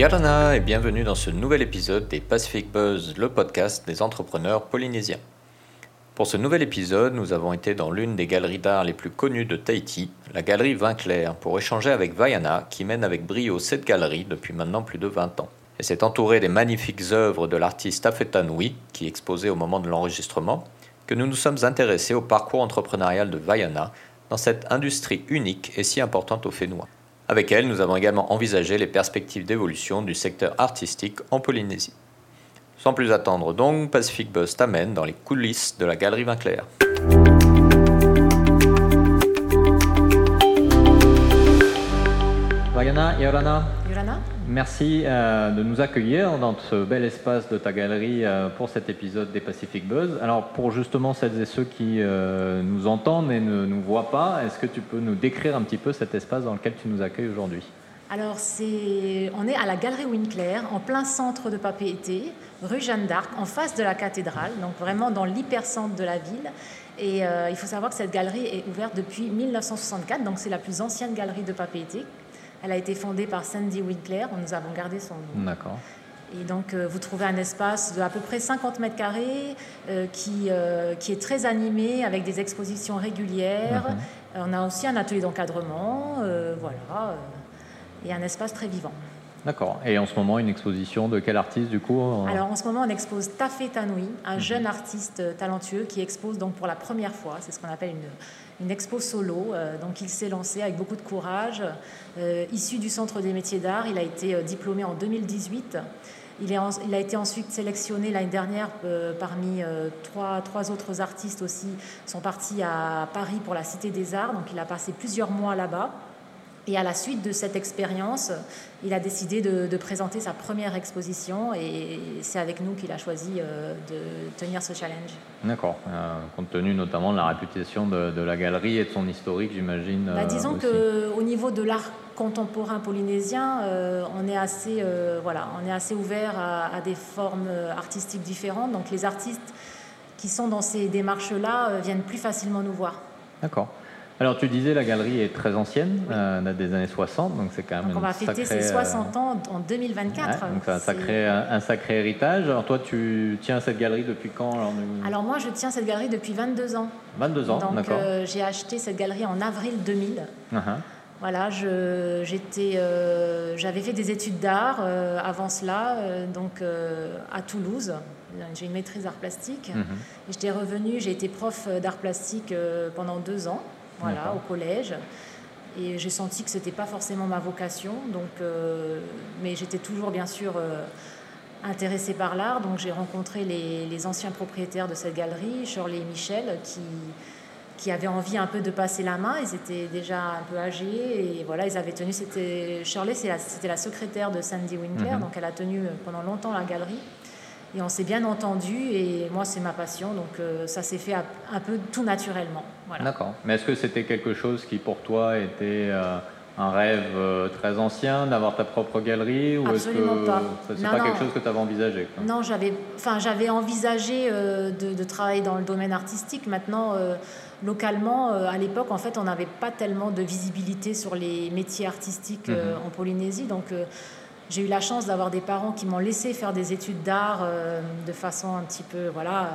Yarana et bienvenue dans ce nouvel épisode des Pacific Buzz, le podcast des entrepreneurs polynésiens. Pour ce nouvel épisode, nous avons été dans l'une des galeries d'art les plus connues de Tahiti, la galerie Vinclair, pour échanger avec Vaiana, qui mène avec brio cette galerie depuis maintenant plus de 20 ans. Et c'est entouré des magnifiques œuvres de l'artiste Afetanui, qui exposait au moment de l'enregistrement, que nous nous sommes intéressés au parcours entrepreneurial de Vaiana dans cette industrie unique et si importante au Fénois. Avec elle, nous avons également envisagé les perspectives d'évolution du secteur artistique en Polynésie. Sans plus attendre donc, Pacific Buzz t'amène dans les coulisses de la Galerie Vinclair. Vaiana, Yorana, Yolana merci euh, de nous accueillir dans ce bel espace de ta galerie euh, pour cet épisode des Pacific Buzz. Alors pour justement celles et ceux qui euh, nous entendent et ne nous voient pas, est-ce que tu peux nous décrire un petit peu cet espace dans lequel tu nous accueilles aujourd'hui? Alors, c'est, on est à la Galerie Winclair, en plein centre de Papeete, rue Jeanne d'Arc, en face de la cathédrale, donc vraiment dans l'hypercentre de la ville. Et il faut savoir que cette galerie est ouverte depuis 1964, donc c'est la plus ancienne galerie de Papeete. Elle a été fondée par Sandy Winkler, nous avons gardé son nom. D'accord. Et donc, euh, vous trouvez un espace de à peu près 50 mètres carrés euh, qui, euh, qui est très animé avec des expositions régulières. Mhm. On a aussi un atelier d'encadrement, voilà, et un espace très vivant. D'accord. Et en ce moment, une exposition de quel artiste du coup en- Alors, en ce moment, on expose Tafé Tanoui, un jeune artiste euh, talentueux qui expose donc pour la première fois. C'est ce qu'on appelle une, une expo solo. Euh, donc, il s'est lancé avec beaucoup de courage. Euh, issu du Centre des métiers d'art, il a été euh, diplômé en 2018. Il, est en- il a été ensuite sélectionné l'année dernière euh, parmi euh, trois, trois autres artistes aussi. sont partis à Paris pour la Cité des Arts. Donc, il a passé plusieurs mois là-bas. Et à la suite de cette expérience, il a décidé de, de présenter sa première exposition et c'est avec nous qu'il a choisi euh, de tenir ce challenge. D'accord. Euh, compte tenu notamment de la réputation de, de la galerie et de son historique, j'imagine. Bah, euh, disons qu'au niveau de l'art contemporain polynésien, euh, on, est assez, voilà, on est assez ouvert à, à des formes artistiques différentes. Donc les artistes qui sont dans ces démarches-là viennent plus facilement nous voir. D'accord. Alors tu disais la galerie est très ancienne, euh, date des années 60, donc c'est quand même Donc on va fêter ses sacrée, euh, 60 ans en 2024. Ouais, donc c'est un C'est- sacré, un, un sacré héritage. Alors toi, tu tiens cette galerie depuis quand alors, moi, je tiens cette galerie depuis 22 ans. 22 ans, Donc d'accord. euh, j'ai acheté cette galerie en avril 2000. Uh-huh. Voilà, j'étais, euh, j'avais fait des études d'art euh, avant cela, euh, donc à Toulouse. J'ai une maîtrise d'art plastique. Et J'étais revenue, j'ai été prof d'art plastique pendant deux ans, voilà, au collège. Et j'ai senti que c'était pas forcément ma vocation, donc, euh, mais j'étais toujours bien sûr euh, intéressée par l'art. Donc j'ai rencontré les, les anciens propriétaires de cette galerie, Shirley et Michel, qui, qui avaient envie un peu de passer la main. Ils étaient déjà un peu âgés et voilà, ils avaient tenu. C'était Shirley, la- c'était la secrétaire de Sandy Winkler, Mhm. donc elle a tenu pendant longtemps la galerie. Et on s'est bien entendu et moi c'est ma passion, donc euh, ça s'est fait un peu tout naturellement. Voilà. D'accord. Mais est-ce que c'était quelque chose qui pour toi était euh, un rêve euh, très ancien d'avoir ta propre galerie ou est-ce Absolument que pas. c'est Non, pas non. quelque chose que tu avais envisagé quoi? Non, j'avais, enfin, j'avais envisagé de, de travailler dans le domaine artistique. Maintenant, localement, à l'époque, en fait, on n'avait pas tellement de visibilité sur les métiers artistiques Mhm. en Polynésie. Donc, j'ai eu la chance d'avoir des parents qui m'ont laissé faire des études d'art euh, de façon un petit peu, voilà, euh,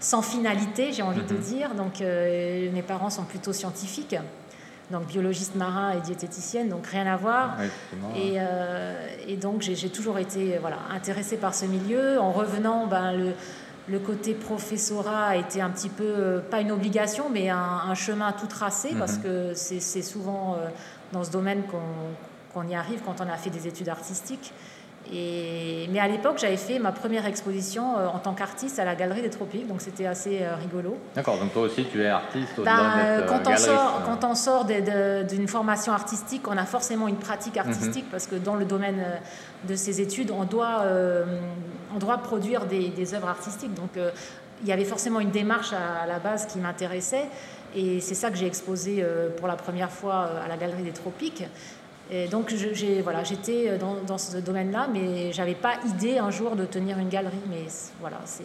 sans finalité, j'ai envie de Mhm. dire. Donc, euh, mes parents sont plutôt scientifiques, donc biologiste marin et diététicienne, donc rien à voir. Ouais. Et, et donc j'ai toujours été voilà, intéressée par ce milieu. En revenant, ben, le, le côté professorat a été un petit peu, pas une obligation, mais un, un chemin tout tracé, parce Mhm. que c'est souvent dans ce domaine qu'on qu'on y arrive quand on a fait des études artistiques. Et, mais à l'époque, j'avais fait ma première exposition euh, en tant qu'artiste à la Galerie des Tropiques, donc c'était assez euh, rigolo. D'accord, donc toi aussi tu es artiste Ben, d'être euh, quand, on sort, quand on sort d'une formation artistique, on a forcément une pratique Mhm. artistique parce que dans le domaine de ces études, on doit, euh, on doit produire des, des œuvres artistiques. Donc euh, il y avait forcément une démarche à, à la base qui m'intéressait et c'est ça que j'ai exposé pour la première fois à la Galerie des Tropiques. Et donc je- j'ai- voilà, j'étais dans, dans ce domaine-là, mais j'avais pas idée un jour de tenir une galerie. Mais voilà, c'est,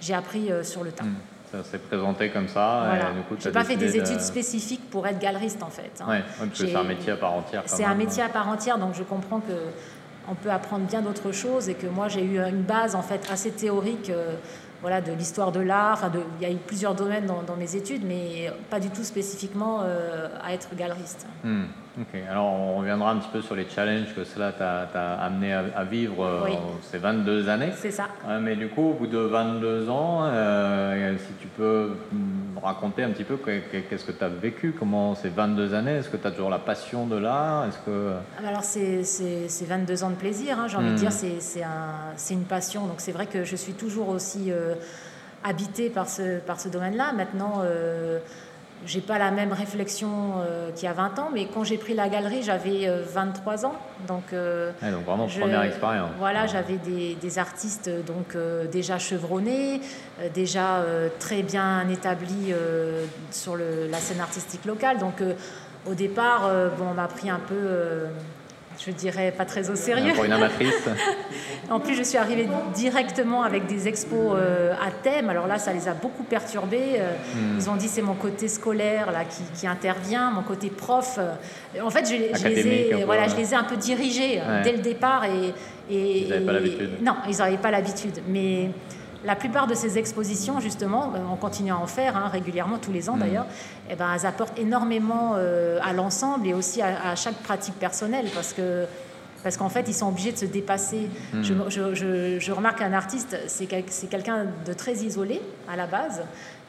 j'ai appris euh, sur le tas. Hmm. Ça s'est présenté comme ça. Voilà. J'ai t'as pas fait des études de- spécifiques pour être galeriste en fait. hein. Que c'est un métier à part entière. C'est un métier à part entière, donc je comprends que on peut apprendre bien d'autres choses et que moi j'ai eu une base en fait assez théorique voilà, de l'histoire de l'art. Enfin, il y a eu plusieurs domaines dans, mes études, mais pas du tout spécifiquement à être galeriste. Hmm. Ok, alors on reviendra un petit peu sur les challenges que cela t'a amené à, vivre euh, ces 22 années. C'est ça. mais du coup, au bout de 22 ans, euh, si tu peux raconter un petit peu qu'est-ce que tu as vécu, comment ces 22 années, est-ce que tu as toujours la passion de l'art Est-ce que... Ah, alors c'est 22 ans de plaisir, hein, j'ai envie de dire, hmm. c'est une passion, donc c'est vrai que je suis toujours aussi euh, habitée par ce, par ce domaine-là. Maintenant j'ai pas la même réflexion euh, qu'il y a 20 ans, mais quand j'ai pris la galerie, j'avais 23 euh, ans. Donc, euh, donc vraiment première expérience. Voilà, j'avais des, des, artistes donc déjà chevronnés, déjà très bien établis sur le, la scène artistique locale. Donc au départ, bon, on m'a pris un peu je dirais pas très au sérieux. Pour une amatrice. en plus, je suis arrivée directement avec des expos euh, à thème. Alors là, ça les a beaucoup perturbés. Euh, hmm. Ils ont dit c'est mon côté scolaire là qui, intervient, mon côté prof. En fait, je, les, ai, voilà, je les ai un peu dirigés euh, dès le départ et, et ils n'avaient pas l'habitude. Non, ils n'avaient pas l'habitude. Mais la plupart de ces expositions, justement, euh, on continue à en faire hein, régulièrement, tous les ans mm. d'ailleurs, eh ben, elles apportent énormément euh, à l'ensemble et aussi à, chaque pratique personnelle parce que parce qu'en fait, ils sont obligés de se dépasser. Mm. Je, je, remarque qu'un artiste, c'est quelqu'un de très isolé à la base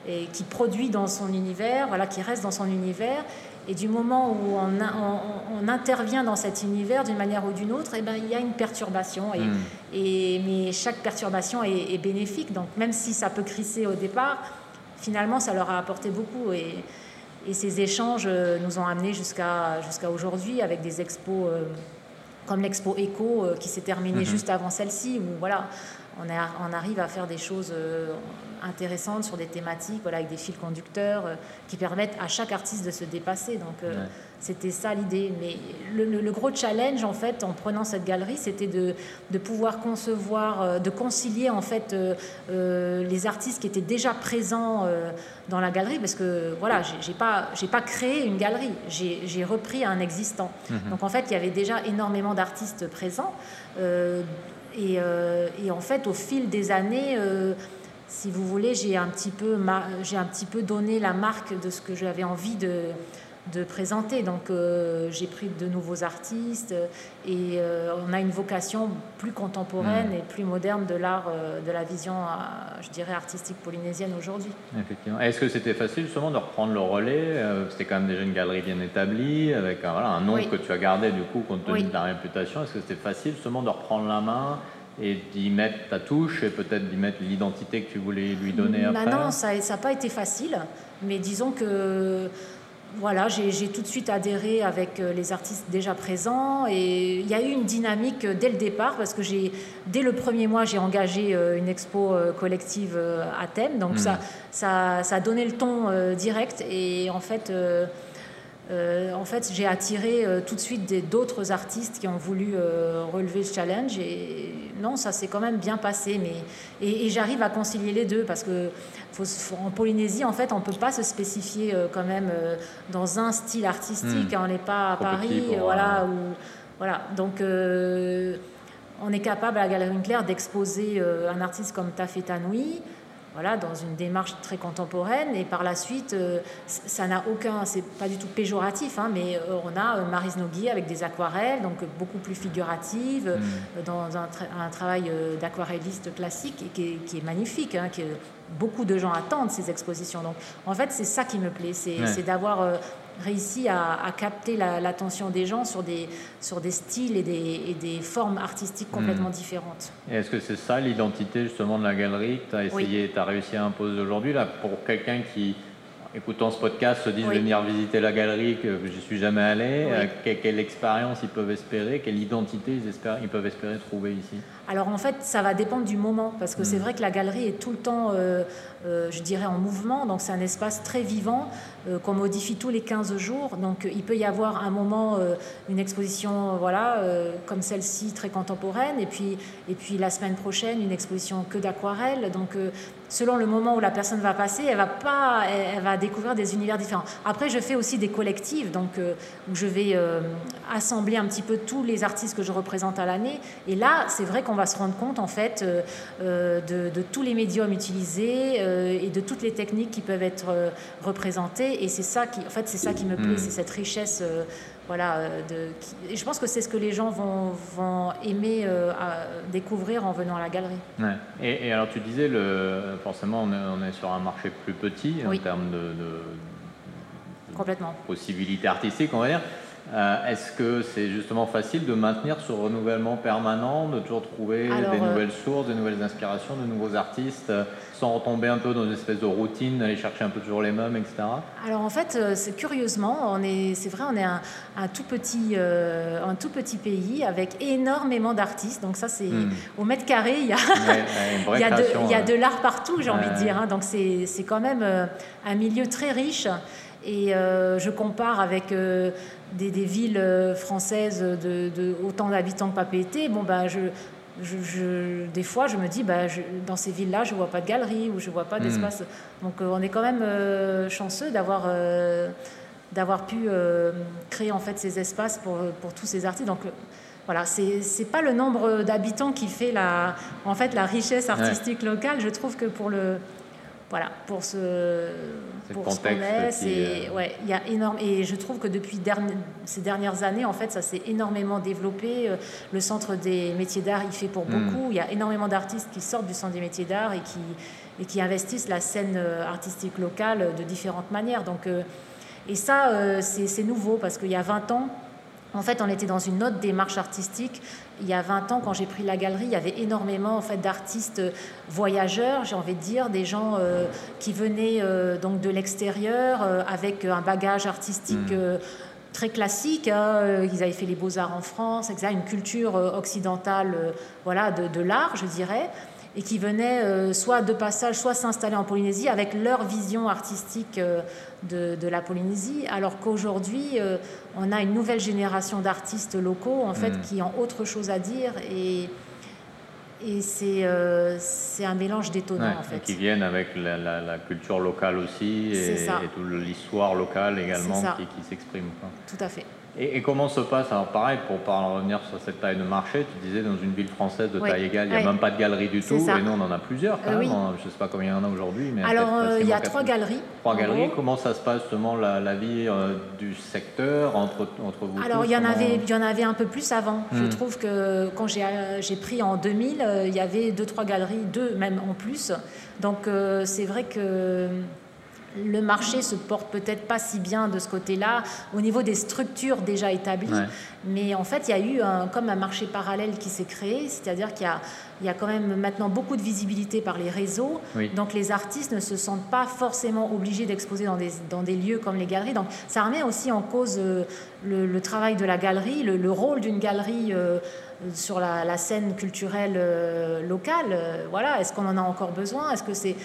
et qui produit dans son univers, voilà, qui reste dans son univers et du moment où on, intervient dans cet univers d'une manière ou d'une autre, eh ben, il y a une perturbation. Et, hmm. et mais chaque perturbation est, bénéfique. Donc même si ça peut crisser au départ, finalement, ça leur a apporté beaucoup. Et, et ces échanges euh, nous ont amenés jusqu'à jusqu'à aujourd'hui avec des expos euh, comme l'expo Echo euh, qui s'est terminée hmm. juste avant celle-ci, où voilà, on, on, arrive à faire des choses intéressantes sur des thématiques, voilà, avec des fils conducteurs euh, qui permettent à chaque artiste de se dépasser. Donc euh, c'était ça l'idée. Mais le, gros challenge en fait en prenant cette galerie, c'était de, de, pouvoir concevoir, euh, de concilier en fait les artistes qui étaient déjà présents dans la galerie, parce que voilà, j'ai pas j'ai pas créé une galerie, j'ai repris un existant. Mhm. Donc en fait, il y avait déjà énormément d'artistes présents. Et, et, en fait, au fil des années, si vous voulez, j'ai un, petit peu j'ai un petit peu donné la marque de ce que j'avais envie de, de présenter. Donc euh, j'ai pris de nouveaux artistes et euh, on a une vocation plus contemporaine hmm. et plus moderne de l'art, euh, de la vision, je dirais, artistique polynésienne aujourd'hui. Effectivement. Est-ce que c'était facile justement de reprendre le relais C'était quand même déjà une galerie bien établie, avec un, voilà, un nom que tu as gardé du coup compte tenu de ta réputation. Est-ce que c'était facile justement de reprendre la main et d'y mettre ta touche et peut-être d'y mettre l'identité que tu voulais lui donner bah après Non, ça n'a pas été facile, mais disons que voilà, j'ai tout de suite adhéré avec euh, les artistes déjà présents et il y a eu une dynamique euh, dès le départ parce que j'ai dès le premier mois j'ai engagé euh, une expo collective à thème donc hmm. ça, ça, ça a donné le ton direct et en fait euh, en fait, j'ai attiré euh, tout de suite d'autres artistes qui ont voulu euh, relever le challenge. Et non, ça s'est quand même bien passé. Mais, et, j'arrive à concilier les deux parce que en Polynésie, en fait, on ne peut pas se spécifier quand même dans un style artistique. Hmm. On n'est pas à Paris. voilà, voilà. Donc, on est capable à la Galerie Claire d'exposer un artiste comme Tafé Tanoui voilà, dans une démarche très contemporaine. Et par la suite, euh, ça n'a aucun, c'est pas du tout péjoratif, hein, mais euh, on a euh, Marise Nogui avec des aquarelles, donc beaucoup plus figuratives, mm. dans un, un travail d'aquarelliste classique et qui est, qui est magnifique, hein, beaucoup de gens attendent ces expositions. Donc, en fait, c'est ça qui me plaît, c'est d'avoir réussi à, capter l'attention des gens sur des, sur des styles et des, et des formes artistiques complètement hmm. différentes. Est-ce que c'est ça l'identité justement de la galerie que tu as essayé, tu as réussi à imposer aujourd'hui là pour quelqu'un qui écoutant ce podcast se dit de venir visiter la galerie que je suis jamais allé, euh, quelle, expérience ils peuvent espérer, quelle identité ils, espèrent, ils peuvent espérer trouver ici? Alors en fait, ça va dépendre du moment, parce que c'est vrai que la galerie est tout le temps, euh, euh, je dirais, en mouvement, donc c'est un espace très vivant euh, qu'on modifie tous les 15 jours. Donc il peut y avoir un moment, une exposition, voilà, comme celle-ci, très contemporaine, et puis, et puis la semaine prochaine, une exposition que d'aquarelle. Donc selon le moment où la personne va passer, elle va, pas, elle, va découvrir des univers différents. Après, je fais aussi des collectives, donc où je vais assembler un petit peu tous les artistes que je représente à l'année. Et là, c'est vrai qu'on on va se rendre compte en fait euh, euh, de, tous les médiums utilisés euh, et de toutes les techniques qui peuvent être représentées. Et c'est ça qui, en fait, c'est ça qui me plaît, hmm. c'est cette richesse. voilà, de, et je pense que c'est ce que les gens vont, vont aimer découvrir en venant à la galerie. Et, alors tu disais, le, forcément on est, sur un marché plus petit en termes de, de, Complètement. possibilités artistiques, on va dire. Euh, est-ce que c'est justement facile de maintenir ce renouvellement permanent, de toujours trouver des euh, nouvelles sources, des nouvelles inspirations, de nouveaux artistes, euh, sans retomber un peu dans une espèce de routine, d'aller chercher un peu toujours les mêmes, etc. Alors en fait, c'est curieusement, on est, c'est vrai, on est un, tout petit, un tout petit pays avec énormément d'artistes. Donc ça, c'est hmm. au mètre carré, il y a, il y a, de, l'art partout, j'ai envie de dire. Hein. Donc c'est, c'est quand même un milieu très riche. Et je compare avec des, villes euh, françaises de, autant d'habitants que Papeete, bon, je, je, des fois, je me dis, bah, dans ces villes-là, je ne vois pas de galerie ou je ne vois pas hmm. d'espace. Donc, euh, on est quand même euh, chanceux d'avoir d'avoir pu créer en fait ces espaces pour, pour tous ces artistes. Donc, voilà, c'est n'est pas le nombre d'habitants qui fait la, en fait, la richesse artistique locale. Je trouve que pour le, voilà, pour ce, pour ce qu'on est, c'est, euh, ouais, il y a énorme, et je trouve que depuis ces dernières années, en fait, ça s'est énormément développé. Euh, le centre des métiers d'art, il fait pour hmm. beaucoup. Il y a énormément d'artistes qui sortent du centre des métiers d'art et qui, et qui investissent la scène euh, artistique locale de différentes manières. Donc, et ça, c'est nouveau parce qu'il y a 20 ans, en fait, on était dans une autre démarche artistique. Il y a 20 ans, quand j'ai pris la galerie, il y avait énormément en fait, d'artistes voyageurs, j'ai envie de dire, des gens euh, qui venaient euh, donc de l'extérieur euh, avec un bagage artistique mmh. très classique. Hein, ils avaient fait les beaux-arts en France, etc., une culture occidentale voilà, de, de l'art, je dirais et qui venaient euh, soit de passage, soit s'installer en Polynésie avec leur vision artistique euh, de, la Polynésie, alors qu'aujourd'hui, euh, on a une nouvelle génération d'artistes locaux, en fait, mm. qui ont autre chose à dire et, et c'est c'est un mélange détonnant, en fait. qui viennent avec la, culture locale aussi et, et toute l'histoire locale également qui, qui s'exprime. Tout à fait. Et, comment se passe Alors pareil, pour pas revenir sur cette taille de marché, tu disais dans une ville française de taille égale, il n'y a même pas de galerie du tout, et nous on en a plusieurs quand euh, même. Je ne sais pas combien il y en a aujourd'hui. mais Alors euh, il y a trois galeries. Trois galeries. Comment ça se passe justement la, vie euh, du secteur entre, entre vous Alors il y, en avait, il y en avait un peu plus avant. Je hmm. trouve que quand j'ai pris en 2000, il y avait deux, trois galeries, deux même en plus. Donc c'est vrai que le marché se porte peut-être pas si bien de ce côté-là au niveau des structures déjà établies. Mais en fait, il y a eu un, comme un marché parallèle qui s'est créé, c'est-à-dire qu'il y, a, quand même maintenant beaucoup de visibilité par les réseaux. Donc les artistes ne se sentent pas forcément obligés d'exposer dans des, dans des lieux comme les galeries. Donc ça remet aussi en cause euh, le, travail de la galerie, le, rôle d'une galerie. Euh, sur la, scène culturelle euh, locale, voilà, est-ce qu'on en a encore besoin? Est-ce que c'est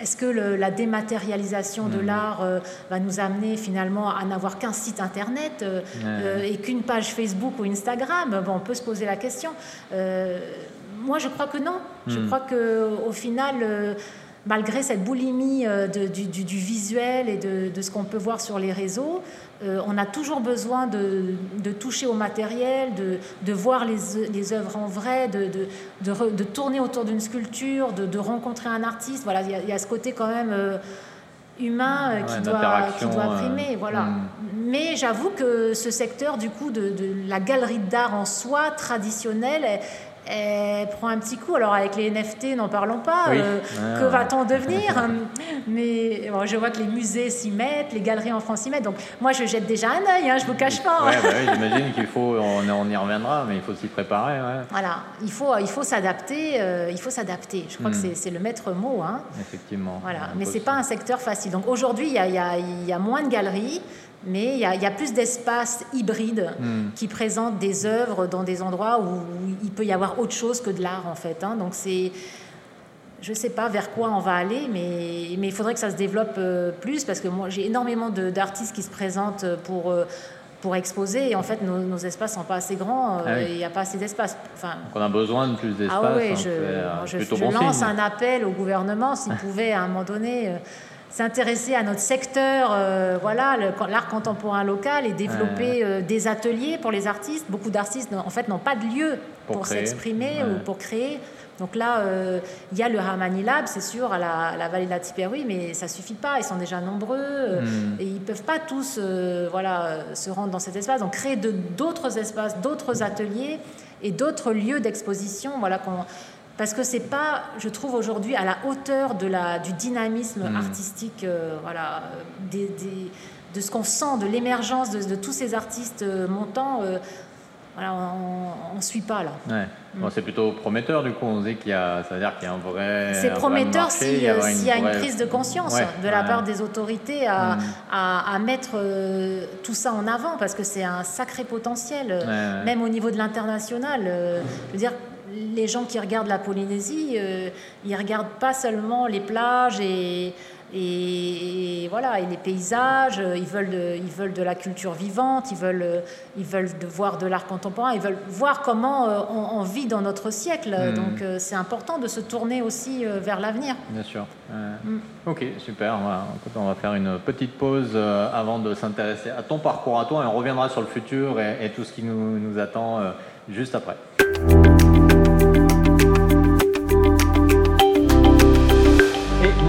est-ce que la dématérialisation de hmm. l'art euh, va nous amener finalement à n'avoir qu'un site internet euh, euh, et qu'une page Facebook ou Instagram? Bon, On peut se poser la question. moi, je crois que non. Je hmm. crois qu'au final, malgré cette boulimie du, visuel et de ce qu'on peut voir sur les réseaux, euh, on a toujours besoin de, toucher au matériel, de, voir les, les, œuvres en vrai, de, tourner autour d'une sculpture, de, rencontrer un artiste. Voilà, il y, a ce côté quand même euh, humain euh, qui, doit, qui, doit, primer. voilà. Hmm. Mais j'avoue que ce secteur, du coup, de, la galerie d'art en soi traditionnelle, elle prend un petit coup. Alors avec les NFT, n'en parlons pas. Euh, que va-t-on devenir Mais je vois que les musées s'y mettent, les galeries en France s'y mettent. Donc moi, je jette déjà un œil. Hein, je vous cache pas. Bah oui, j'imagine qu'il faut. On, y reviendra, mais il faut s'y préparer. Voilà, il faut, il faut s'adapter. Euh, il faut s'adapter. Je crois que hmm. c'est le maître mot. Hein. Effectivement. Voilà, mais c'est pas un secteur facile. Donc aujourd'hui, il y a, y a moins de galeries mais il y, a, plus d'espaces hybrides hmm. qui présentent des œuvres dans des endroits où, il peut y avoir autre chose que de l'art en fait. Hein. Donc c'est je ne sais pas vers quoi on va aller, mais, mais il faudrait que ça se développe plus parce que moi j'ai énormément d'artistes qui se présentent pour, pour exposer et en fait nos, nos espaces sont pas assez grands, ah il n'y a pas assez d'espace. Enfin, Donc on a besoin de plus d'espace. Ah oui, je, je, lance un appel au gouvernement s'il pouvait à un moment donné s'intéresser à notre secteur, euh, voilà, l'art contemporain local et développer euh, des ateliers pour les artistes. Beaucoup d'artistes, en fait, n'ont pas de lieu pour, s'exprimer ou pour créer. Donc là, euh, il y a le Ramani Lab, c'est sûr, à la, vallée de la Tipperary, mais ça suffit pas. Ils sont déjà nombreux hmm. et ils peuvent pas tous, voilà, se rendre dans cet espace. Donc créer d'autres espaces, d'autres ateliers et d'autres lieux d'exposition, voilà, qu'on parce que c'est pas, je trouve aujourd'hui, à la hauteur de la, du dynamisme hmm. artistique, euh, voilà, des, de ce qu'on sent, de l'émergence de, tous ces artistes euh, montants. Euh, voilà, on ne suit pas là. Ouais. Hmm. c'est plutôt prometteur du coup. On dit qu'il y a, ça veut dire qu'il y a un vrai. C'est prometteur s'il y, a une prise de conscience de la part des autorités à, hmm. à, à mettre tout ça en avant parce que c'est un sacré potentiel, même au niveau de l'international. je veux dire, les gens qui regardent la Polynésie, euh, ils regardent pas seulement les plages et, et, voilà et les paysages. Ils veulent de, ils veulent de la culture vivante. Ils veulent ils veulent de voir de l'art contemporain. Ils veulent voir comment euh, on, vit dans notre siècle. Hmm. Donc euh, c'est important de se tourner aussi vers l'avenir. Bien sûr. Hmm. Ok, super. On va, faire une petite pause avant de s'intéresser à ton parcours à toi et on reviendra sur le futur et, tout ce qui nous, nous attend juste après.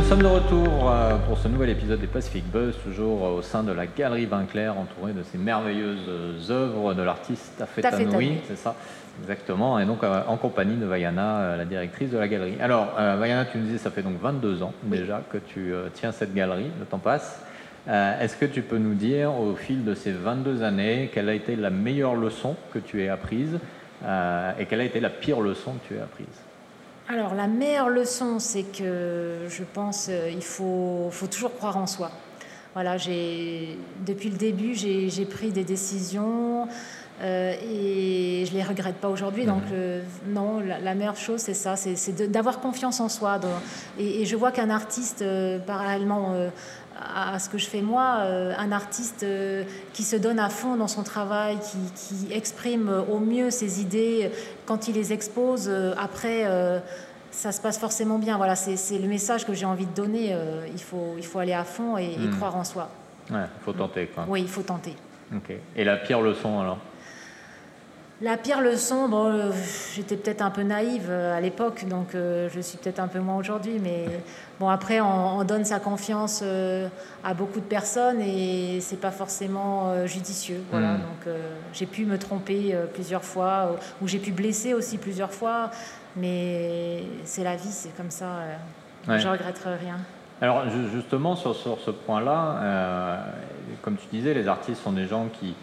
Sommes de retour euh, pour ce nouvel épisode des Pacific Buzz, toujours au sein de la Galerie Vinclair, entourée de ces merveilleuses œuvres de l'artiste Tafetanoui, c'est ça, exactement, et donc euh, en compagnie de Vaiana, euh, la directrice de la galerie. Alors, Vaiana, tu nous disais, ça fait donc 22 ans déjà que tu tiens cette galerie, le temps passe. Est-ce que tu peux nous dire, au fil de ces 22 années, quelle a été la meilleure leçon que tu aies apprise et quelle a été la pire leçon que tu aies apprise? Alors la meilleure leçon, c'est que je pense euh, il faut, faut toujours croire en soi. Voilà, depuis le début, j'ai pris des décisions euh, et je les regrette pas aujourd'hui. Donc mhm. euh, non, la, meilleure chose, c'est ça, c'est d'avoir confiance en soi. et, je vois qu'un artiste, parallèlement à, ce que je fais moi, un artiste qui se donne à fond dans son travail, qui, exprime au mieux ses idées, quand il les expose, après, ça se passe forcément bien. Voilà, c'est le message que j'ai envie de donner. il, faut, il faut aller à fond et, hmm. croire en soi. Ouais, il faut tenter. Quoi. Oui, il faut tenter. Et la pire leçon alors? La pire leçon, bon, euh, j'étais peut-être un peu naïve euh, à l'époque, donc euh, je suis peut-être un peu moins aujourd'hui, mais bon, après, on, donne sa confiance à beaucoup de personnes et c'est pas forcément judicieux. Voilà, hmm. donc j'ai pu me tromper plusieurs fois, ou j'ai pu blesser aussi plusieurs fois, mais c'est la vie, c'est comme ça. Ouais. Je regrette rien. Alors justement, sur, sur ce point-là, comme tu disais, les artistes sont des gens qui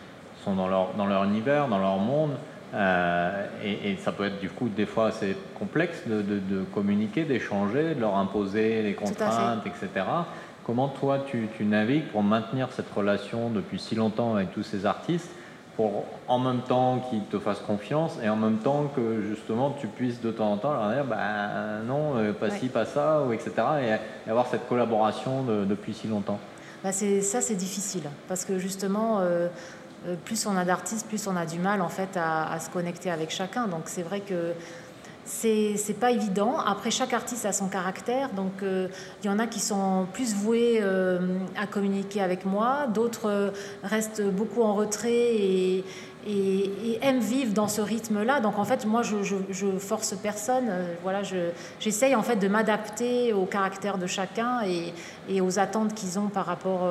sont dans leur, dans leur univers, dans leur monde. Euh, et, ça peut être du coup des fois assez complexe de, de, communiquer, d'échanger, de leur imposer des contraintes, etc. Comment toi tu, tu, navigues pour maintenir cette relation depuis si longtemps avec tous ces artistes pour en même temps qu'ils te fassent confiance et en même temps que justement tu puisses de temps en temps leur dire bah, non, euh, pas ci, pas ça, ou etc. Et, avoir cette collaboration depuis si longtemps? Bah ça c'est difficile parce que justement euh, plus on a d'artistes, plus on a du mal en fait à, se connecter avec chacun. Donc c'est vrai que c'est pas évident. Après chaque artiste a son caractère, donc euh, il y en a qui sont plus voués euh, à communiquer avec moi, d'autres restent beaucoup en retrait et, et, aiment vivre dans ce rythme-là. Donc en fait moi je, je, force personne. voilà, j'essaye en fait de m'adapter au caractère de chacun et, et aux attentes qu'ils ont par rapport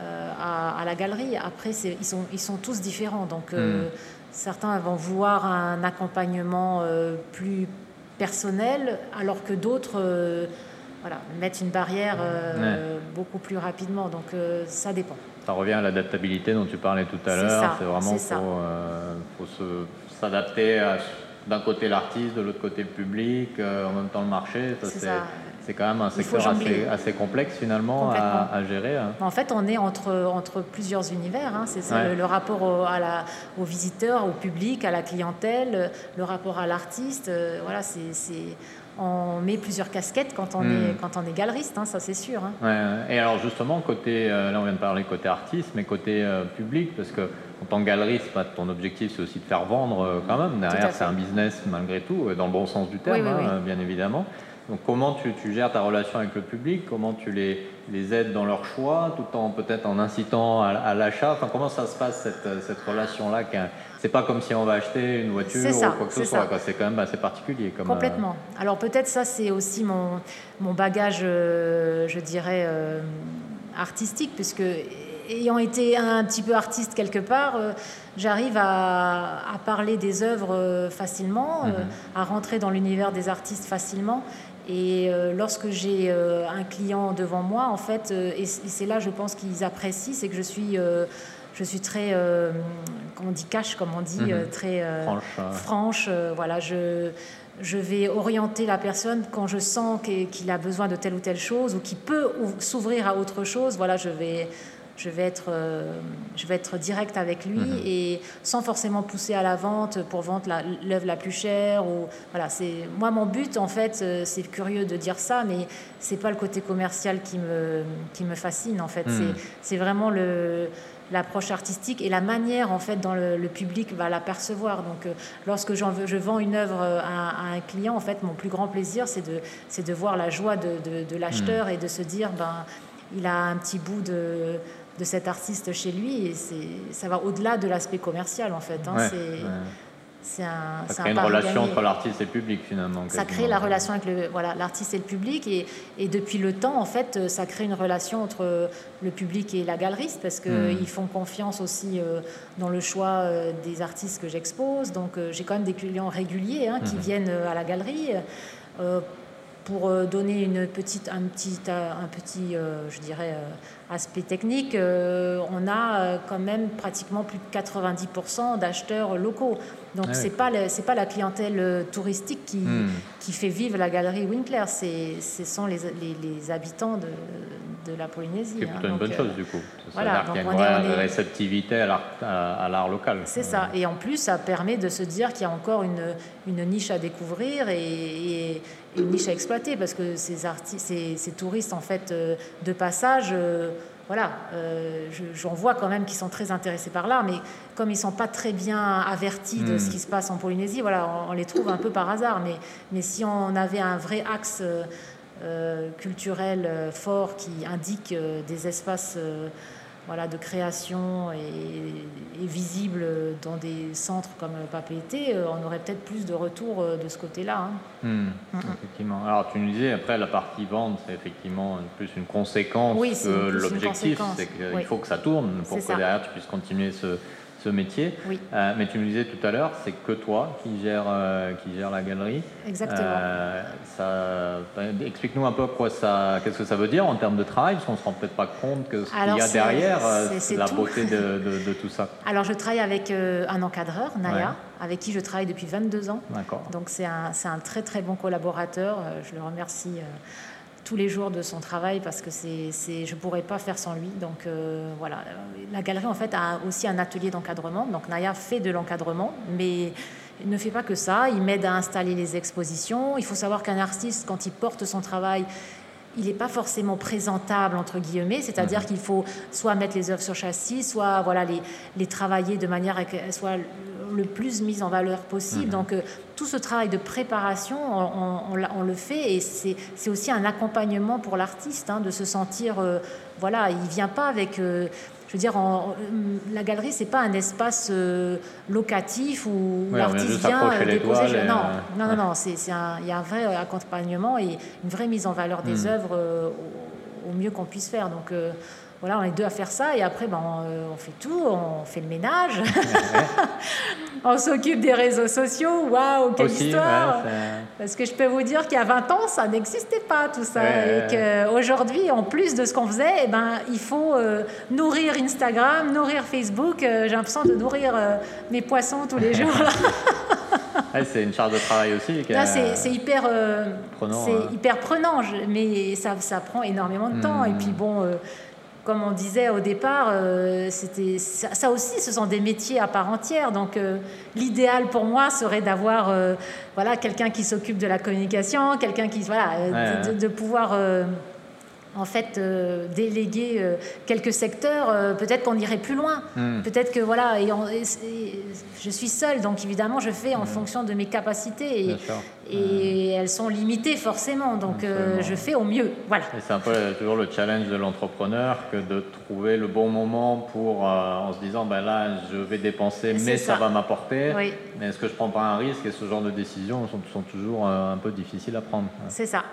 euh, à, la galerie. Après, ils sont, ils sont tous différents. Donc, euh, hmm. certains vont vouloir un accompagnement euh, plus personnel, alors que d'autres voilà, mettent une barrière beaucoup plus rapidement. Donc, ça dépend. Ça revient à l'adaptabilité dont tu parlais tout à l'heure. C'est vraiment faut, faut s'adapter d'un côté l'artiste, de l'autre côté le public, en même temps le marché. Ça, c'est quand même un secteur assez, assez, complexe finalement à, gérer. Hein. En fait, on est entre, entre plusieurs univers. Hein. C'est le, rapport au, à la, aux visiteurs, au public, à la clientèle, le rapport à l'artiste. Euh, voilà, c'est on met plusieurs casquettes quand on, est, hmm. quand on est galeriste, hein, ça c'est sûr. Hein. Et alors justement, côté, euh, là on vient de parler côté artiste, mais côté euh, public, parce que en tant que galeriste, bah, ton objectif c'est aussi de faire vendre quand même. Derrière, c'est un business malgré tout, dans le bon sens du terme, bien évidemment. Donc comment tu, tu, gères ta relation avec le public? Comment tu les, les aides dans leur choix, tout en peut-être en incitant à, l'achat? Enfin, comment ça se passe cette, cette relation-là c'est pas comme si on va acheter une voiture ou quoi que ce soit. C'est quand même assez particulier. Comme, Complètement. Alors peut-être ça, c'est aussi mon, mon bagage, euh, je dirais, euh, artistique, puisque ayant été un petit peu artiste quelque part, euh, j'arrive à, à, parler des œuvres facilement, mhm. à rentrer dans l'univers des artistes facilement. Et lorsque j'ai un client devant moi, en fait, et c'est là, je pense qu'ils apprécient, c'est que je suis je suis très, euh, on dit cash, comme on dit, mhm. euh, très euh, franche. voilà, je, je vais orienter la personne quand je sens qu'il a besoin de telle ou telle chose ou qu'il peut s'ouvrir à autre chose. Voilà, je vais, je vais être, je vais être direct avec lui mhm. et sans forcément pousser à la vente pour vendre l'œuvre la, plus chère. Ou, voilà, c'est, moi, mon but, en fait, c'est curieux de dire ça, mais c'est pas le côté commercial qui me, qui me fascine, en fait. Mhm. C'est vraiment le l'approche artistique et la manière en fait dont le, public va la percevoir. Donc, euh, lorsque veux, je vends une œuvre à, un client, en fait, mon plus grand plaisir, c'est de, c'est de voir la joie de, de, l'acheteur hmm. et de se dire, ben, il a un petit bout de, de cet artiste chez lui et c'est, ça va au-delà de l'aspect commercial en fait. Hein. c'est, un, ça crée une relation entre l'artiste et le public finalement. Ça crée la relation avec le, voilà, l'artiste et le public et, et, depuis le temps en fait ça crée une relation entre le public et la galeriste parce qu'ils hmm. ils font confiance aussi euh, dans le choix euh, des artistes que j'expose. Donc euh, j'ai quand même des clients réguliers hein, qui hmm. viennent à la galerie pour donner une petite, un petit, un petit je dirais, aspect technique, on a quand même pratiquement plus de 90% d'acheteurs locaux. Donc ce c'est pas c'est pas la clientèle euh, touristique qui, hmm. qui fait vivre la galerie Winkler, c'est ce sont les, les, habitants de, de, la Polynésie. C'est plutôt hein. une bonne chose euh, du coup. Voilà, donc il y a une réceptivité à l'art local. C'est ça. Et en plus, ça permet de se dire qu'il y a encore une, une niche à découvrir et, une niche à exploiter parce que ces, ces, ces touristes en fait euh, de passage voilà, euh, j'en vois quand même qui sont très intéressés par l'art, mais comme ils sont pas très bien avertis de ce hmm. qui se passe en Polynésie, voilà, on, les trouve un peu par hasard. Mais, mais si on avait un vrai axe euh, culturel euh, fort qui indique des espaces voilà, de création et, visible dans des centres comme Papété, euh, on aurait peut-être plus de retours euh, de ce côté-là. Hein. Hmm, effectivement. Alors tu nous disais, après la partie vente, c'est effectivement plus une conséquence oui, que l'objectif, c'est qu'il faut que ça tourne pour que derrière tu puisses continuer ce, ce métier. Oui. Euh, mais tu me disais tout à l'heure, c'est que toi qui gère euh, qui gère la galerie. Exactement. Euh, ça, explique-nous un peu quoi ça, qu'est-ce que ça veut dire en termes de travail, parce qu'on se rend peut-être pas compte que ce qu'il y a derrière, c'est la beauté de, de, tout ça. Alors je travaille avec un encadreur, Naya. Avec qui je travaille depuis 22 ans. D'accord. Donc c'est un, un, très très bon collaborateur. Je le remercie tous les jours de son travail parce que c'est, c'est, je ne pourrais pas faire sans lui. Donc euh, voilà, la galerie en fait a aussi un atelier d'encadrement. Donc Naya fait de l'encadrement, mais il ne fait pas que ça. Il m'aide à installer les expositions. Il faut savoir qu'un artiste, quand il porte son travail, il n'est pas forcément présentable entre guillemets, c'est-à-dire mhm. qu'il faut soit mettre les œuvres sur châssis, soit voilà les, les travailler de manière à qu'elles soient le plus mise en valeur possible. Mhm. Donc, euh, tout ce travail de préparation, on, le fait et c'est aussi un accompagnement pour l'artiste hein, de se sentir, euh, voilà, il vient pas avec. Euh, je veux dire, la galerie, c'est pas un espace locatif où l'artiste vient déposer. Non, non, non, non, c'est il y a un vrai accompagnement et une vraie mise en valeur des mhm. œuvres au, mieux qu'on puisse faire. Donc voilà, on est deux à faire ça et après, ben, on, fait tout, on fait le ménage, on s'occupe des réseaux sociaux. Waouh, quelle histoire Parce que je peux vous dire qu'il y a 20 ans, ça n'existait pas tout ça. et qu'aujourd'hui, en plus de ce qu'on faisait, eh ben, il faut euh, nourrir Instagram, nourrir Facebook. Euh, j'ai l'impression de nourrir euh, mes poissons tous les jours. c'est une charge de travail aussi. C'est hyper prenant, c'est hyper prenant, mais ça, ça prend énormément de temps. Et puis hmm. bon comme on disait au départ, euh, c'était ça, aussi, ce sont des métiers à part entière. Donc, euh, l'idéal pour moi serait d'avoir, euh, voilà, quelqu'un qui s'occupe de la communication, quelqu'un qui, voilà, de, pouvoir en fait euh, déléguer euh, quelques secteurs, euh, peut-être qu'on irait plus loin. Hmm. Peut-être que voilà, et, je suis seule, donc évidemment je fais en hmm. fonction de mes capacités et, et hmm. elles sont limitées forcément, donc je fais au mieux. Voilà. c'est un peu toujours le challenge de l'entrepreneur que de trouver le bon moment pour, en se disant ben là je vais dépenser, mais ça. va m'apporter. Mais est-ce que je prends pas un risque? Et ce genre de décisions sont, sont toujours un peu difficiles à prendre. C'est ça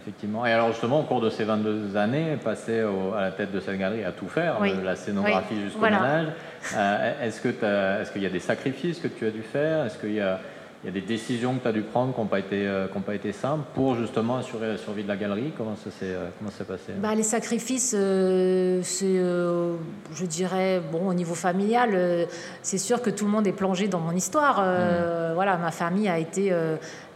effectivement. Et alors justement, au cours de ces 22 années, passer à la tête de cette galerie à tout faire, de la scénographie jusqu'au ménage, euh, est-ce qu'il est y a des sacrifices que tu as dû faire? Est-ce qu'il y a il y a des décisions que tu as dû prendre qui n'ont pas, été, euh, pas été simples pour justement assurer la survie de la galerie Comment ça s'est, euh, comment ça passé? Bah, Les sacrifices, euh, c'est, je dirais, bon, au niveau familial, c'est sûr que tout le monde est plongé dans mon histoire. Mmh. Voilà, ma famille a été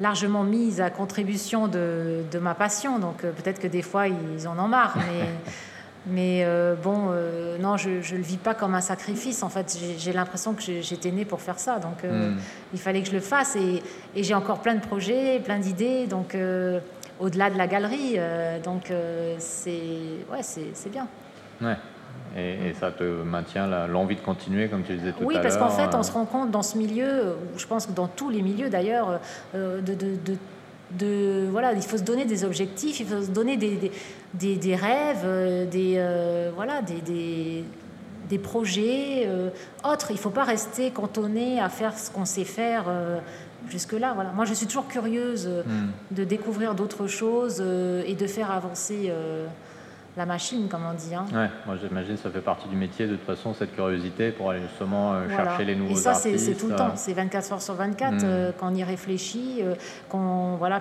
largement mise à contribution de, de ma passion, donc peut-être que des fois ils en ont marre, mais. Mais euh, bon, euh, non, je ne le vis pas comme un sacrifice. En fait, j'ai l'impression que j'étais née pour faire ça. Donc, euh, hmm. il fallait que je le fasse. Et, et j'ai encore plein de projets, plein d'idées. Donc, au-delà de la galerie. donc, c'est ouais, bien. Ouais. Et, ça te maintient l'envie de continuer, comme tu disais tout oui, à l'heure Oui, parce qu'en fait, on se rend compte dans ce milieu, je pense que dans tous les milieux d'ailleurs, de, de, de de voilà, il faut se donner des objectifs, il faut se donner des, des, des, rêves, euh, des euh, voilà, des, des, projets euh, autres. Il ne faut pas rester cantonné à faire ce qu'on sait faire jusque là. Voilà. Moi, je suis toujours curieuse hmm. de découvrir d'autres choses et de faire avancer la machine, comme on dit. Hein. Ouais, moi j'imagine que ça fait partie du métier de toute façon, cette curiosité pour aller justement euh, chercher les nouveaux artistes. Et ça, c'est tout le temps, c'est 24 heures sur 24 hmm. euh, quand on y réfléchit, euh, qu'on voilà,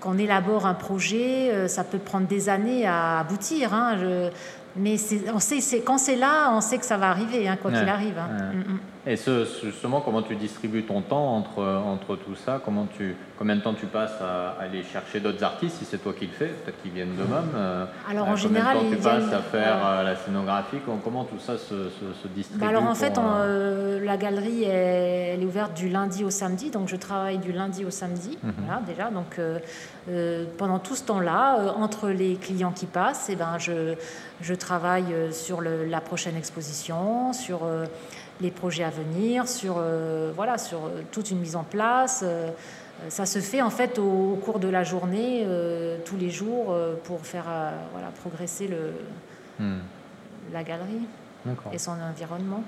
qu'on élabore un projet, ça peut prendre des années à aboutir. Hein. Je, mais on sait, c'est, quand c'est là, on sait que ça va arriver, hein, quoi qu'il arrive. Hein. Mm, mm. Et ce, justement, comment tu distribues ton temps entre, entre tout ça? Comment tu, Combien de temps tu passes à aller chercher d'autres artistes, si c'est toi qui le fais, peut-être qu'ils viennent d'eux-mêmes euh, Alors en général, combien de temps tu passes à faire euh, la scénographie? Comment tout ça se, se, distribue bah Alors en fait, euh, la galerie, est, elle est ouverte du lundi au samedi, donc je travaille du lundi au samedi, mhm. voilà, déjà. Donc pendant tout ce temps-là, entre les clients qui passent, et eh ben, je, je travaille sur le, la prochaine exposition, sur les projets à venir, sur, euh, voilà, sur euh, toute une mise en place. Euh, ça se fait en fait au, cours de la journée, tous les jours, pour faire voilà, progresser le, hmm. la galerie et son environnement.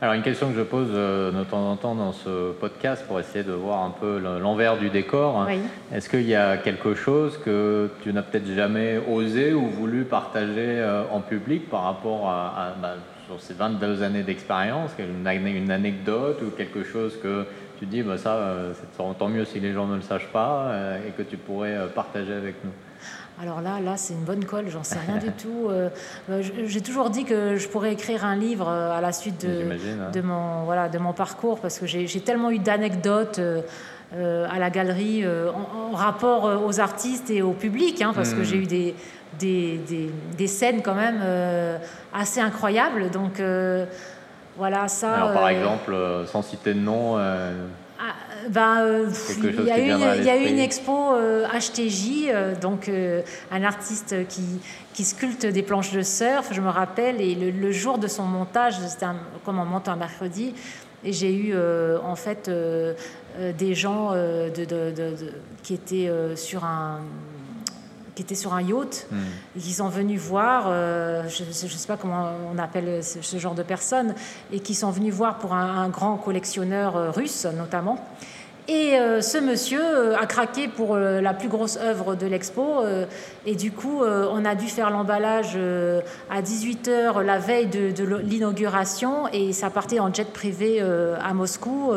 Alors une question que je pose de temps en temps dans ce podcast pour essayer de voir un peu l'envers du décor. Est-ce qu'il y a quelque chose que tu n'as peut-être jamais osé ou voulu partager en public par rapport à, bah, sur ces 22 années d'expérience, une, une, anecdote ou quelque chose que tu dis, bah ça, euh, c'est tant mieux si les gens ne le sachent pas euh, et que tu pourrais euh, partager avec nous alors là, là, c'est une bonne colle, j'en sais rien du tout. J'ai toujours dit que je pourrais écrire un livre à la suite de, hein. de, mon, voilà, de mon parcours, parce que j'ai tellement eu d'anecdotes à la galerie en, rapport aux artistes et au public, hein, parce que hmm. j'ai eu des, des, des, scènes quand même euh, assez incroyables. Donc euh, voilà, ça. Alors, par euh, exemple, sans citer de nom. Ah, ben, il y, a y eu une expo HTJ, donc un artiste qui, qui, sculpte des planches de surf, je me rappelle, et le, jour de son montage, c'était comme on monte un mercredi, et j'ai eu en fait des gens de, de, qui étaient sur un qui étaient sur un yacht et qui sont venus voir, euh, je ne sais pas comment on appelle ce, genre de personnes, et qui sont venus voir pour un, grand collectionneur euh, russe notamment. Et euh, ce monsieur a craqué pour la plus grosse œuvre de l'expo. et du coup, on a dû faire l'emballage à 18h la veille de, l'inauguration. Et ça partait en jet privé à Moscou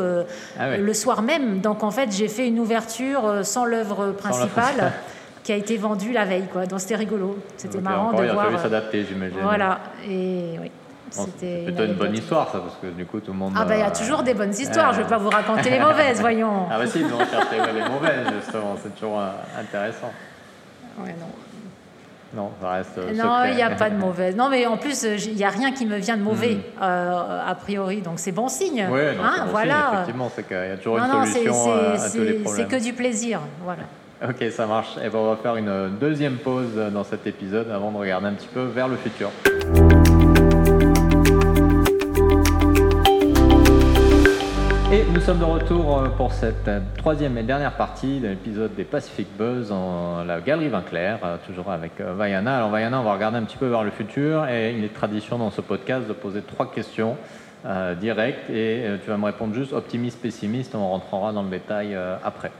ah le soir même. Donc en fait, j'ai fait une ouverture sans l'œuvre principale. qui a été vendu la veille. Quoi. Donc c'était rigolo. C'était marrant de il voir. Il a fallu s'adapter, j'imagine. Voilà. Et oui. C'est plutôt une bonne histoire, ça, parce que du coup, tout le monde. Ah, bah, il y a toujours des bonnes histoires. Je ne vais pas vous raconter les mauvaises, voyons. Ah, bah, si, on cherche les mauvaises, justement. C'est toujours intéressant. Ouais, non. Non, ça reste. Non, il n'y a pas de mauvaise. Non, mais en plus, il n'y a rien qui me vient de mauvais, hmm. euh, a priori. Donc c'est bon signe. Oui, hein, voilà. effectivement, c'est qu'il y a toujours une solution à, tous les problèmes. C'est que du plaisir. Voilà. Ok, ça marche. Et ben, on va faire une deuxième pause dans cet épisode avant de regarder un petit peu vers le futur. Et nous sommes de retour euh, pour cette euh, troisième et dernière partie de l'épisode des Pacific Buzz en la Galerie Vinclair, euh, toujours avec Vaiana. Alors Vaiana, on va regarder un petit peu vers le futur et il est tradition dans ce podcast de poser trois questions directes et tu vas me répondre juste optimiste, pessimiste, on rentrera dans le détail après.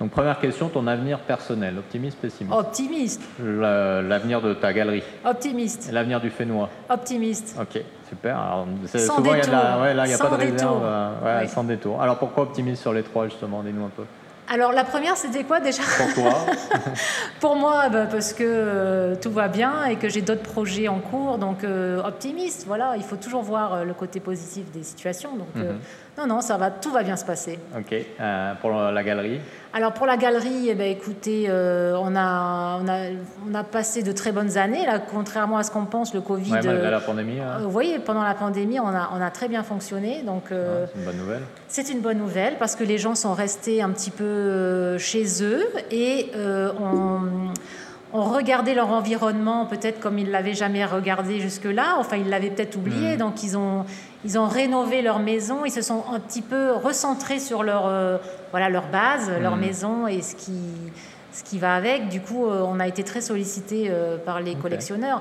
Donc première question, ton avenir personnel, optimiste, pessimiste Optimiste. L'avenir de ta galerie Optimiste. L'avenir du Fénois Optimiste. Ok, super. Alors, sans souvent, détour. Il ouais, là, il n'y a pas de réserve. Ouais, Sans détour. Alors pourquoi optimiste sur les trois, justement? Dis-nous un peu. Alors la première, c'était quoi déjà? Pour toi Pour moi, bah, parce que euh, tout va bien et que j'ai d'autres projets en cours, donc euh, optimiste. Voilà, il faut toujours voir euh, le côté positif des situations. Donc mhm. Non, non, ça va, tout va bien se passer. Ok. pour la galerie alors pour la galerie, eh ben, écoutez, on, a, on, a, on, a, passé de très bonnes années. Là, contrairement à ce qu'on pense, le Covid. Ouais, malgré la pandémie. vous voyez, pendant la pandémie, on a, on a très bien fonctionné. Donc c'est une bonne nouvelle. C'est une bonne nouvelle parce que les gens sont restés un petit peu euh, chez eux et euh, ont, regardé leur environnement peut-être comme ils l'avaient jamais regardé jusque-là. Enfin, ils l'avaient peut-être oublié. Mmh. Donc, ils ont, ils ont rénové leur maison. Ils se sont un petit peu recentrés sur leur, euh, voilà, leur base, leur mmh. maison et ce qui, ce qui va avec. Du coup, on a été très sollicité par les collectionneurs.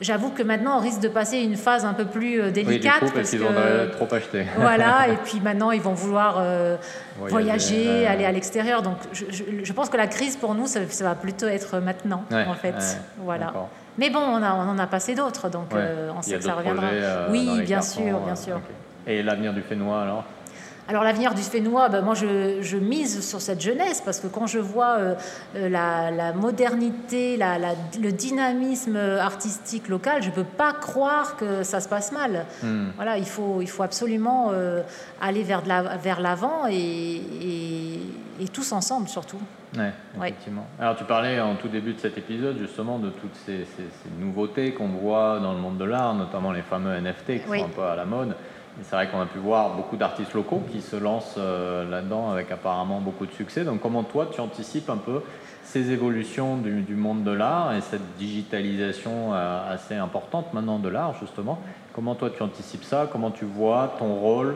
J'avoue que maintenant, on risque de passer une phase un peu plus euh, délicate. Oui, parce, qu'ils ont trop acheté. Voilà, et puis maintenant, ils vont vouloir euh, voyager, aller à l'extérieur. Donc, je, pense que la crise pour nous, ça, va plutôt être maintenant, en fait. voilà. Mais bon, on, a, on en a passé d'autres, donc euh, on sait que ça reviendra. oui, bien sûr, bien sûr. Et l'avenir du Fénois, alors? Alors l'avenir du Fénois, ben, moi je, mise sur cette jeunesse parce que quand je vois euh, euh, la, modernité, le dynamisme artistique local, je ne peux pas croire que ça se passe mal. Hmm. Voilà, il faut, il faut absolument euh, aller vers, vers l'avant et, et, tous ensemble surtout. Ouais, effectivement. Alors tu parlais en tout début de cet épisode justement de toutes ces, nouveautés qu'on voit dans le monde de l'art, notamment les fameux NFT qui sont un peu à la mode c'est vrai qu'on a pu voir beaucoup d'artistes locaux qui se lancent euh, là-dedans avec apparemment beaucoup de succès. Donc comment toi tu anticipes un peu ces évolutions du, monde de l'art et cette digitalisation euh, assez importante maintenant de l'art justement? Comment toi tu anticipes ça? Comment tu vois ton rôle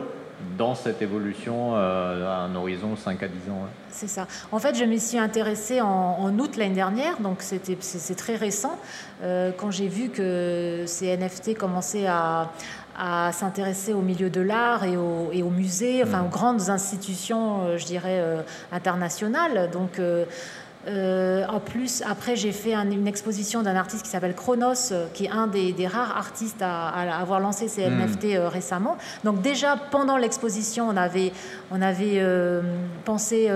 dans cette évolution euh, à un horizon 5 à 10 ans C'est ça. En fait, je m'y suis intéressée en, août l'année dernière, donc c'est, très récent, quand j'ai vu que ces NFT commençaient à, à s'intéresser au milieu de l'art et, au, aux musées, enfin aux grandes institutions, euh, je dirais, euh, internationales. Donc, euh, en plus, après, j'ai fait une exposition d'un artiste qui s'appelle Chronos, qui est un des, rares artistes à, avoir lancé ces hmm. NFT récemment. Donc déjà, pendant l'exposition, on avait, on avait pensé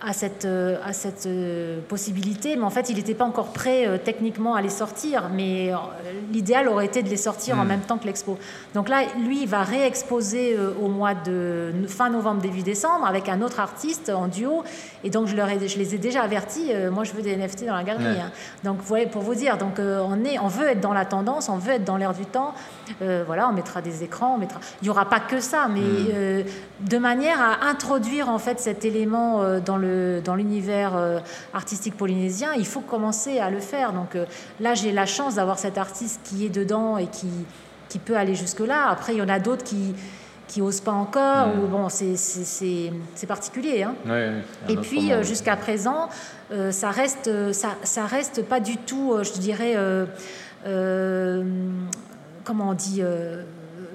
à cette, euh, à cette euh, possibilité, mais en fait, il n'était pas encore prêt euh, techniquement à les sortir. Mais l'idéal aurait été de les sortir en hmm. même temps que l'expo. Donc là, lui, il va réexposer au mois de fin novembre, début décembre, avec un autre artiste en duo. Et donc, je, leur ai, je les ai déjà avertis, moi, je veux des NFT dans la galerie. Hein. Donc, voyez, pour vous dire, donc, on, est, on veut être dans la tendance, on veut être dans l'air du temps. voilà, on mettra des écrans, on mettra... il n'y aura pas que ça, mais hmm. de manière à introduire, en fait, cet élément dans le dans l'univers euh, artistique polynésien, il faut commencer à le faire. Donc euh, là, j'ai la chance d'avoir cet artiste qui est dedans et qui, qui peut aller jusque-là. Après, il y en a d'autres qui qui n'osent pas encore, ou bon, c'est particulier. Hein. et puis, euh, jusqu'à présent, ça, reste, ça, ça, reste pas du tout, je dirais, comment on dit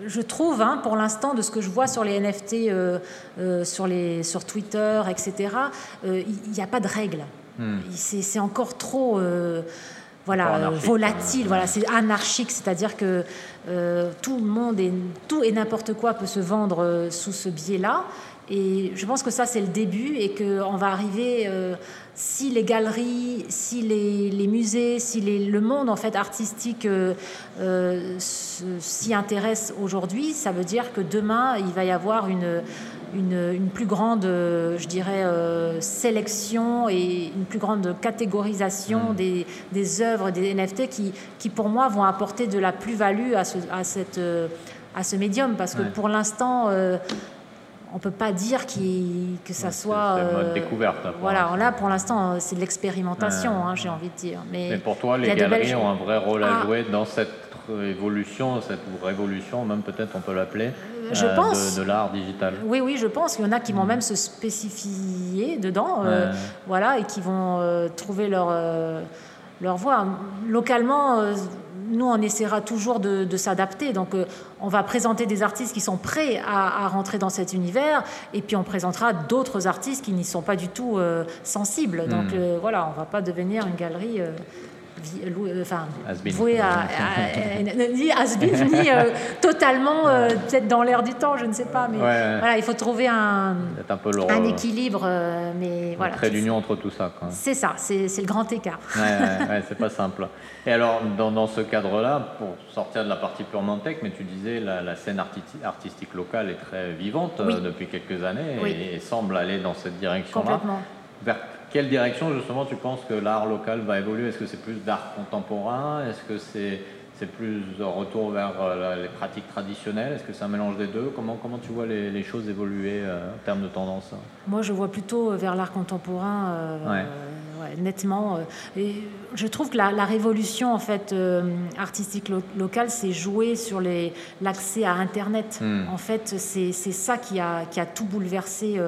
je trouve, hein, pour l'instant, de ce que je vois sur les NFT, euh, euh, sur, les, sur Twitter, etc., euh, il n'y a pas de règles. Hmm. C'est encore trop voilà, volatile, voilà, c'est anarchique, c'est-à-dire que tout le monde et tout et n'importe quoi peut se vendre sous ce biais-là. Et je pense que ça, c'est le début et qu'on va arriver, euh, si les galeries, si les, les musées, si les, le monde en fait artistique euh, euh, s'y intéresse aujourd'hui, ça veut dire que demain, il va y avoir une, une, une plus grande, je dirais, sélection et une plus grande catégorisation mmh. des, des œuvres, des NFT qui, qui, pour moi, vont apporter de la plus-value à ce, à cette à ce médium parce que pour l'instant on peut pas dire que ça soit. C'est mode euh, découverte. voilà, là pour l'instant c'est de l'expérimentation, hein, j'ai envie de dire. Mais, pour toi, les galeries ont un vrai rôle à ah. jouer dans cette évolution, cette révolution, même peut-être on peut l'appeler. Euh, je euh, pense. De, l'art digital. Oui, oui, je pense. Il y en a qui vont mm. même se spécifier dedans, voilà, et qui vont trouver leur leur voie. Localement nous, on essaiera toujours de, s'adapter. Donc, euh, on va présenter des artistes qui sont prêts à, rentrer dans cet univers, et puis on présentera d'autres artistes qui n'y sont pas du tout euh, sensibles. Donc, hmm. euh, voilà, on ne va pas devenir une galerie enfin, voué à, ni Asbin, ni euh, totalement euh, peut-être dans l'air du temps, je ne sais pas, mais voilà, il faut trouver un, un, peu un équilibre, euh, mais voilà. Trait d'union entre tout ça. C'est ça, c'est le grand écart. Ouais, c'est pas simple. Et alors, dans, dans ce cadre-là, pour sortir de la partie purement tech, mais tu disais la, la scène artistique locale est très vivante depuis quelques années et, et, semble aller dans cette direction-là. Complètement quelle direction justement tu penses que l'art local va évoluer? Est-ce que c'est plus d'art contemporain? Est-ce que c'est c'est plus un retour vers euh, les pratiques traditionnelles? Est-ce que c'est un mélange des deux? Comment, comment tu vois les, choses évoluer euh, en termes de tendance? Moi, je vois plutôt vers l'art contemporain, euh, nettement. Et je trouve que la, révolution en fait, artistique locale, c'est jouer sur l'accès à Internet. Hmm. En fait, c'est ça qui a, qui a tout bouleversé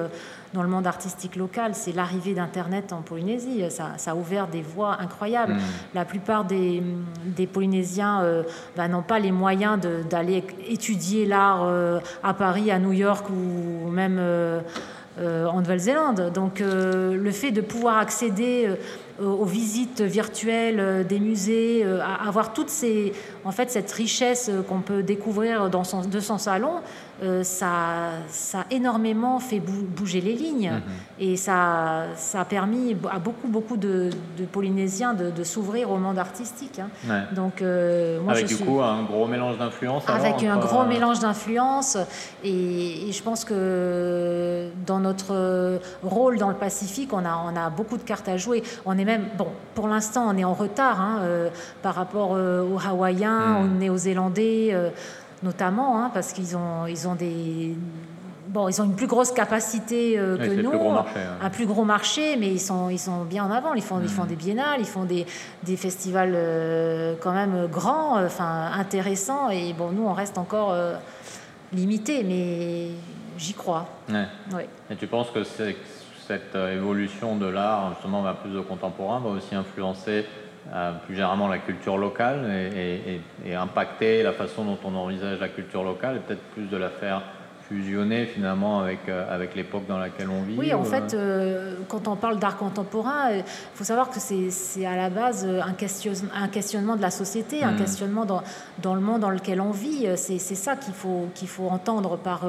dans le monde artistique local, c'est l'arrivée d'Internet en Polynésie. Ça, a ouvert des voies incroyables. Mm. La plupart des, Polynésiens euh, bah, n'ont pas les moyens d'aller étudier l'art euh, à Paris, à New York ou même euh, en Nouvelle-Zélande. Donc le fait de pouvoir accéder aux visites virtuelles des musées, avoir toutes ces, en cette richesse qu'on peut découvrir dans de son salon, euh, ça, ça a énormément fait bouger les lignes mhm. et ça, ça a permis à beaucoup, beaucoup de, Polynésiens de, s'ouvrir au monde artistique. Hein. Donc, euh, moi, avec du coup un gros mélange d'influence Avec un gros mélange d'influence et, je pense que dans notre rôle dans le Pacifique, on a, on a beaucoup de cartes à jouer. On est même, bon, pour l'instant, on est en retard hein, euh, par rapport aux Hawaïens, mhm. aux Néo-Zélandais notamment, hein, parce qu'ils ont, ils ont des bon, ils ont une plus grosse capacité euh, que nous, un plus gros marché, mais ils sont, ils sont bien en avant. Ils font, ils font mm. des biennales, ils font des, des festivals euh, quand même grands, euh, enfin intéressants. Et bon, nous, on reste encore limité, mais j'y crois. Et tu penses que cette évolution de l'art, justement, vers plus de contemporain, va aussi influencer plus généralement la culture locale et, impacter la façon dont on envisage la culture locale et peut-être plus de la faire fusionner finalement avec, euh, avec l'époque dans laquelle on vit Oui, en fait, euh, euh, quand on parle d'art contemporain, il faut savoir que c'est à la base un, question, un questionnement de la société, un hmm. questionnement dans, dans, le monde dans lequel on vit. C'est ça qu'il faut, qu'il faut entendre par,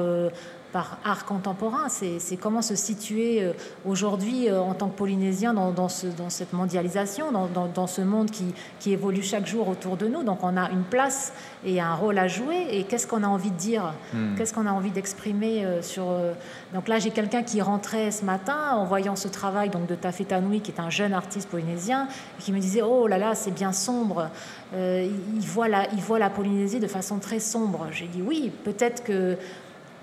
par art contemporain. C'est comment se situer euh, aujourd'hui euh, en tant que Polynésien dans, dans, ce, dans cette mondialisation, dans, dans, ce monde qui, qui, évolue chaque jour autour de nous. Donc on a une place et un rôle à jouer. Et qu'est-ce qu'on a envie de dire hmm. Qu'est-ce qu'on a envie d'exprimer euh, sur... Donc là, j'ai quelqu'un qui rentrait ce matin en voyant ce travail donc, de Tafé Tanoui, qui est un jeune artiste polynésien, et qui me disait, oh là là, c'est bien sombre. il, voit la, il voit la Polynésie de façon très sombre. J'ai dit, oui, peut-être que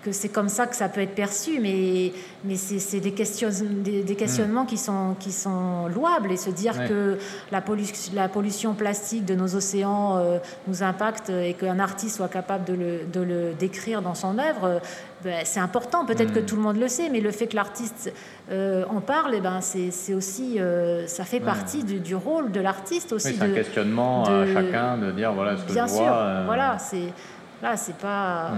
que c'est comme ça que ça peut être perçu, mais, mais c'est des, questions, des, questionnements mm. qui, sont, qui sont louables et se dire que la, pollution, la pollution plastique de nos océans euh, nous impacte et qu'un artiste soit capable de le, de le, décrire dans son œuvre, ben, c'est important. Peut-être que mm. tout le monde le sait, mais le fait que l'artiste euh, en parle, eh ben, c'est aussi, euh, ça fait partie du, rôle de l'artiste aussi. c'est un questionnement à chacun de dire voilà ce que Bien je sûr, voilà, c'est là, c'est pas.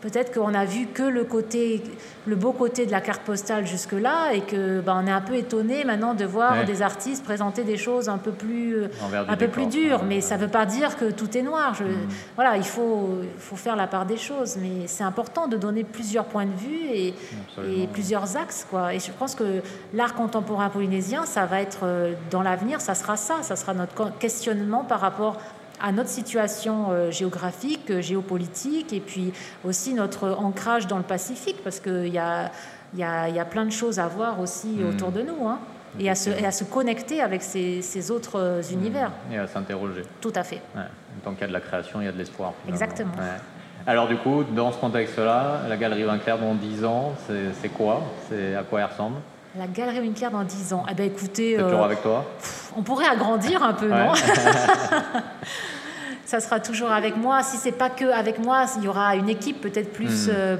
Peut-être qu'on a vu que le côté, le beau côté de la carte postale jusque-là et que bah, on est un peu étonné maintenant de voir des artistes présenter des choses un peu plus, un peu plus dures. Mais ça ne veut pas dire que tout est noir. Je, mm. Voilà, il faut, faut faire la part des choses. Mais c'est important de donner plusieurs points de vue et, et, plusieurs axes. Quoi. Et je pense que l'art contemporain polynésien, ça va être euh, dans l'avenir, ça sera ça. Ça sera notre questionnement par rapport à notre situation euh, géographique, euh, géopolitique, et puis aussi notre ancrage dans le Pacifique, parce qu'il y a, y, a, y a plein de choses à voir aussi hmm. autour de nous. Hein, et, à se, et à se, connecter avec ces, ces autres euh, hmm. univers. Et à s'interroger. Tout à fait. Ouais. Tant qu'il y a de la création, il y a de l'espoir. Exactement. Alors du coup, dans ce contexte-là, la Galerie Vinclair dans 10 ans, c'est quoi? C'est À quoi elle ressemble? La Galerie Vinclair dans 10 ans. Eh ben écoutez, toujours avec toi? On pourrait agrandir un peu, non? Ça sera toujours avec moi. Si c'est pas que avec moi, il y aura une équipe peut-être plus, hmm. euh,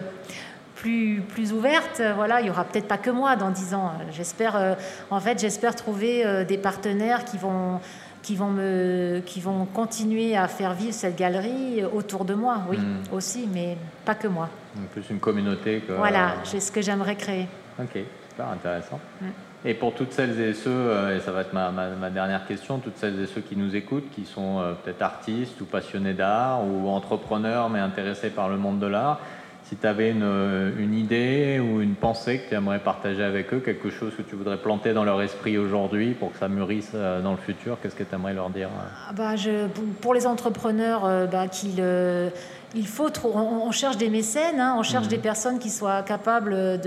plus, plus ouverte. Voilà, il y aura peut-être pas que moi dans dix ans. J'espère, euh, en fait, j'espère trouver euh, des partenaires qui vont qui vont me qui vont continuer à faire vivre cette galerie autour de moi oui hmm. aussi mais pas que moi plus une communauté que voilà c'est ce que j'aimerais créer ok super intéressant. Et pour toutes celles et ceux, euh, et ça va être ma, dernière question, toutes celles et ceux qui nous écoutent, qui sont euh, peut-être artistes ou passionnés d'art ou entrepreneurs mais intéressés par le monde de l'art, si tu avais une, euh, une, idée ou une pensée que tu aimerais partager avec eux, quelque chose que tu voudrais planter dans leur esprit aujourd'hui pour que ça mûrisse dans le futur, qu'est-ce que tu aimerais leur dire ah bah je, Pour les entrepreneurs, bah, qu'ils il faut on, cherche des mécènes, hein, on cherche mhm. des personnes qui soient capables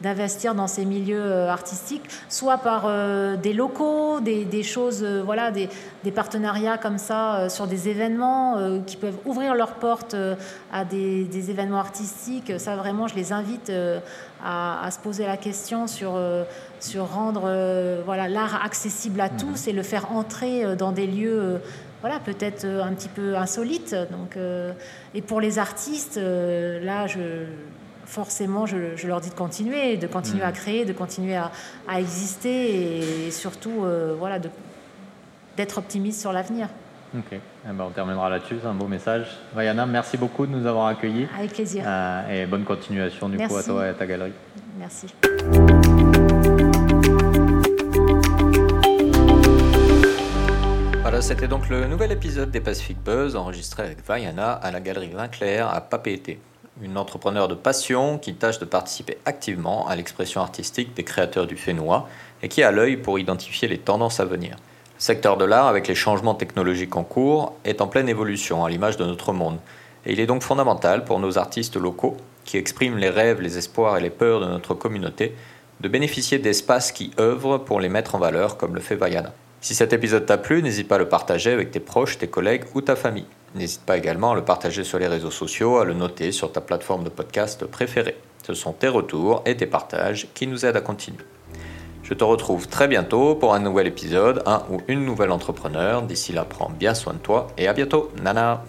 d'investir dans ces milieux euh, artistiques, soit par euh, des locaux, des, choses, euh, voilà, des, partenariats comme ça sur des événements qui peuvent ouvrir leurs portes à des, événements artistiques. Ça vraiment, je les invite à, se poser la question sur, sur rendre voilà l'art accessible à mhm. tous et le faire entrer dans des lieux voilà, peut-être un petit peu insolite. Donc, et pour les artistes, euh, là, je, forcément, je, leur dis de continuer, de continuer à mm. créer, de continuer à, exister et, surtout, voilà, d'être optimiste sur l'avenir. Ok, eh ben, on terminera là-dessus, c'est un beau message. Vaiana, merci beaucoup de nous avoir accueillis. Avec plaisir. et bonne continuation du coup à toi et à ta galerie. Merci. C'était donc le nouvel épisode des Pacific Buzz enregistré avec Vaiana à la Galerie Vinclair à Papeete, une entrepreneur de passion qui tâche de participer activement à l'expression artistique des créateurs du Fénois et qui a l'œil pour identifier les tendances à venir. Le secteur de l'art, avec les changements technologiques en cours, est en pleine évolution à l'image de notre monde. Et il est donc fondamental pour nos artistes locaux, qui expriment les rêves, les espoirs et les peurs de notre communauté, de bénéficier d'espaces qui œuvrent pour les mettre en valeur, comme le fait Vaiana. Si cet épisode t'a plu, n'hésite pas à le partager avec tes proches, tes collègues ou ta famille. N'hésite pas également à le partager sur les réseaux sociaux, à le noter sur ta plateforme de podcast préférée. Ce sont tes retours et tes partages qui nous aident à continuer. Je te retrouve très bientôt pour un nouvel épisode, un ou une nouvelle entrepreneur. D'ici là, prends bien soin de toi et à bientôt. Nana